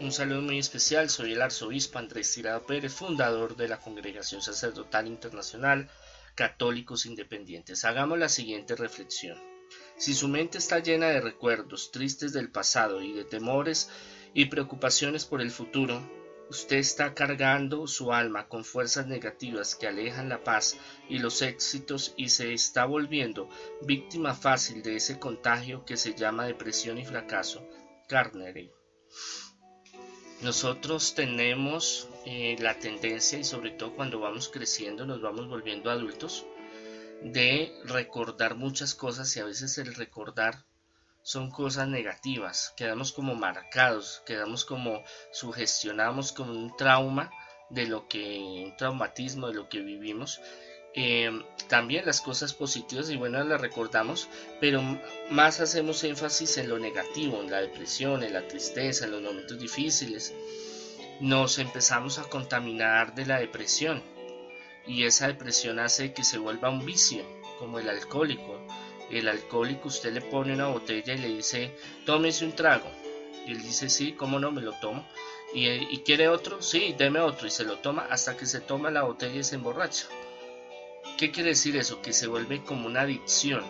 Un saludo muy especial, soy el arzobispo Andrés Tirado Pérez, fundador de la Congregación Sacerdotal Internacional Católicos Independientes. Hagamos la siguiente reflexión. Si su mente está llena de recuerdos tristes del pasado y de temores y preocupaciones por el futuro, usted está cargando su alma con fuerzas negativas que alejan la paz y los éxitos y se está volviendo víctima fácil de ese contagio que se llama depresión y fracaso. Carnegie. Nosotros tenemos eh, la tendencia, y sobre todo cuando vamos creciendo, nos vamos volviendo adultos, de recordar muchas cosas y a veces el recordar son cosas negativas, quedamos como marcados, quedamos como sugestionamos con un trauma de lo que, un traumatismo de lo que vivimos Em, también las cosas positivas y buenas las recordamos, pero más hacemos énfasis en lo negativo, en la depresión, en la tristeza, en los momentos difíciles. Nos empezamos a contaminar de la depresión y esa depresión hace que se vuelva un vicio, como el alcohólico. El alcohólico usted le pone una botella y le dice, tómese un trago. Y él dice, sí, ¿cómo no? Me lo tomo. ¿Y, y quiere otro? Sí, deme otro. Y se lo toma hasta que se toma la botella y se emborracha. ¿Qué quiere decir eso? Que se vuelve como una adicción.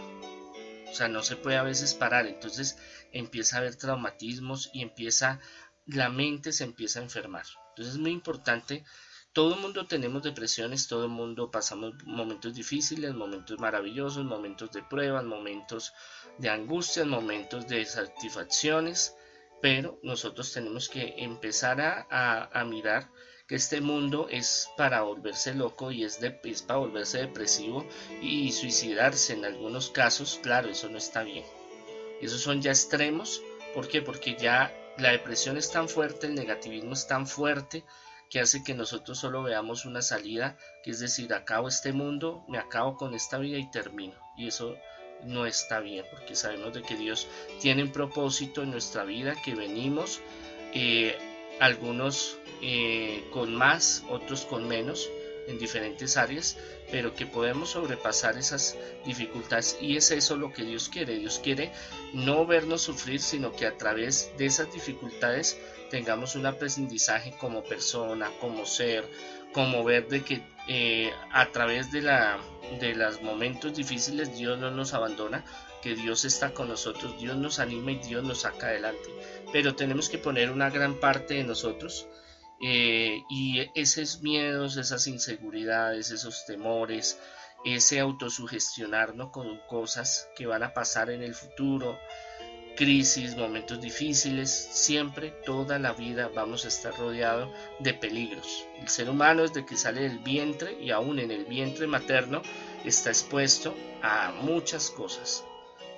O sea, no se puede a veces parar. Entonces empieza a haber traumatismos y empieza, la mente se empieza a enfermar. Entonces es muy importante. Todo el mundo tenemos depresiones, todo el mundo pasamos momentos difíciles, momentos maravillosos, momentos de pruebas, momentos de angustias, momentos de satisfacciones, pero nosotros tenemos que empezar a, a mirar que este mundo es para volverse loco y es, de, para volverse depresivo y suicidarse en algunos casos, claro, eso no está bien. Esos son ya extremos, ¿por qué? Porque ya la depresión es tan fuerte, el negativismo es tan fuerte que hace que nosotros solo veamos una salida, que es decir, acabo este mundo, me acabo con esta vida y termino. Y eso no está bien, porque sabemos de que Dios tiene un propósito en nuestra vida, que venimos eh, algunos eh, con más, otros con menos en diferentes áreas, pero que podemos sobrepasar esas dificultades y es eso lo que Dios quiere. Dios quiere no vernos sufrir, sino que a través de esas dificultades tengamos un aprendizaje como persona, como ser, como ver de que eh, a través de, la, de los momentos difíciles Dios no nos abandona, que Dios está con nosotros, Dios nos anima y Dios nos saca adelante. Pero tenemos que poner una gran parte de nosotros eh, y esos miedos, esas inseguridades, esos temores, ese autosugestionarnos con cosas que van a pasar en el futuro, crisis, momentos difíciles, siempre, toda la vida vamos a estar rodeado de peligros. El ser humano desde que sale del vientre y aún en el vientre materno está expuesto a muchas cosas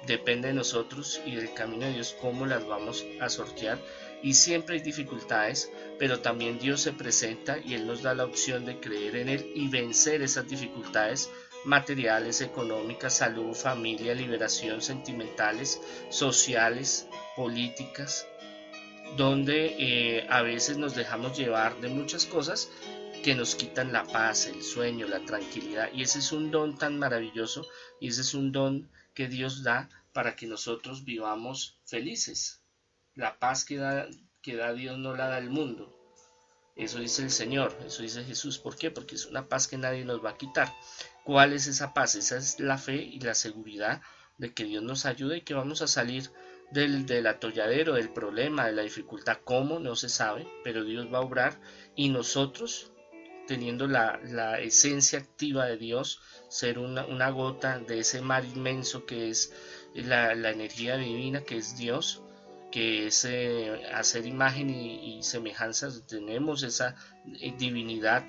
depende de nosotros y del camino de Dios cómo las vamos a sortear. Y siempre hay dificultades, pero también Dios se presenta y Él nos da la opción de creer en Él y vencer esas dificultades materiales, económicas, salud, familia, liberación, sentimentales, sociales, políticas, donde eh, a veces nos dejamos llevar de muchas cosas que nos quitan la paz, el sueño, la tranquilidad. Y ese es un don tan maravilloso y ese es un don que Dios da para que nosotros vivamos felices. La paz que da, que da Dios no la da el mundo. Eso dice el Señor, eso dice Jesús. ¿Por qué? Porque es una paz que nadie nos va a quitar. ¿Cuál es esa paz? Esa es la fe y la seguridad de que Dios nos ayuda y que vamos a salir del, atolladero, del problema, de la dificultad. ¿Cómo? No se sabe, pero Dios va a obrar y nosotros teniendo la, la, esencia activa de Dios, ser una, una, gota de ese mar inmenso que es la, la energía divina, que es Dios, que es eh, hacer imagen y, y, semejanzas, tenemos esa eh, divinidad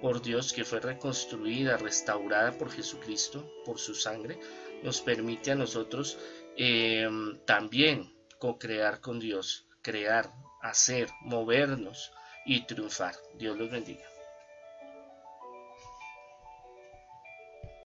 por Dios que fue reconstruida, restaurada por Jesucristo, por su sangre, nos permite a nosotros eh, también co-crear con Dios, crear, hacer, movernos y triunfar. Dios los bendiga.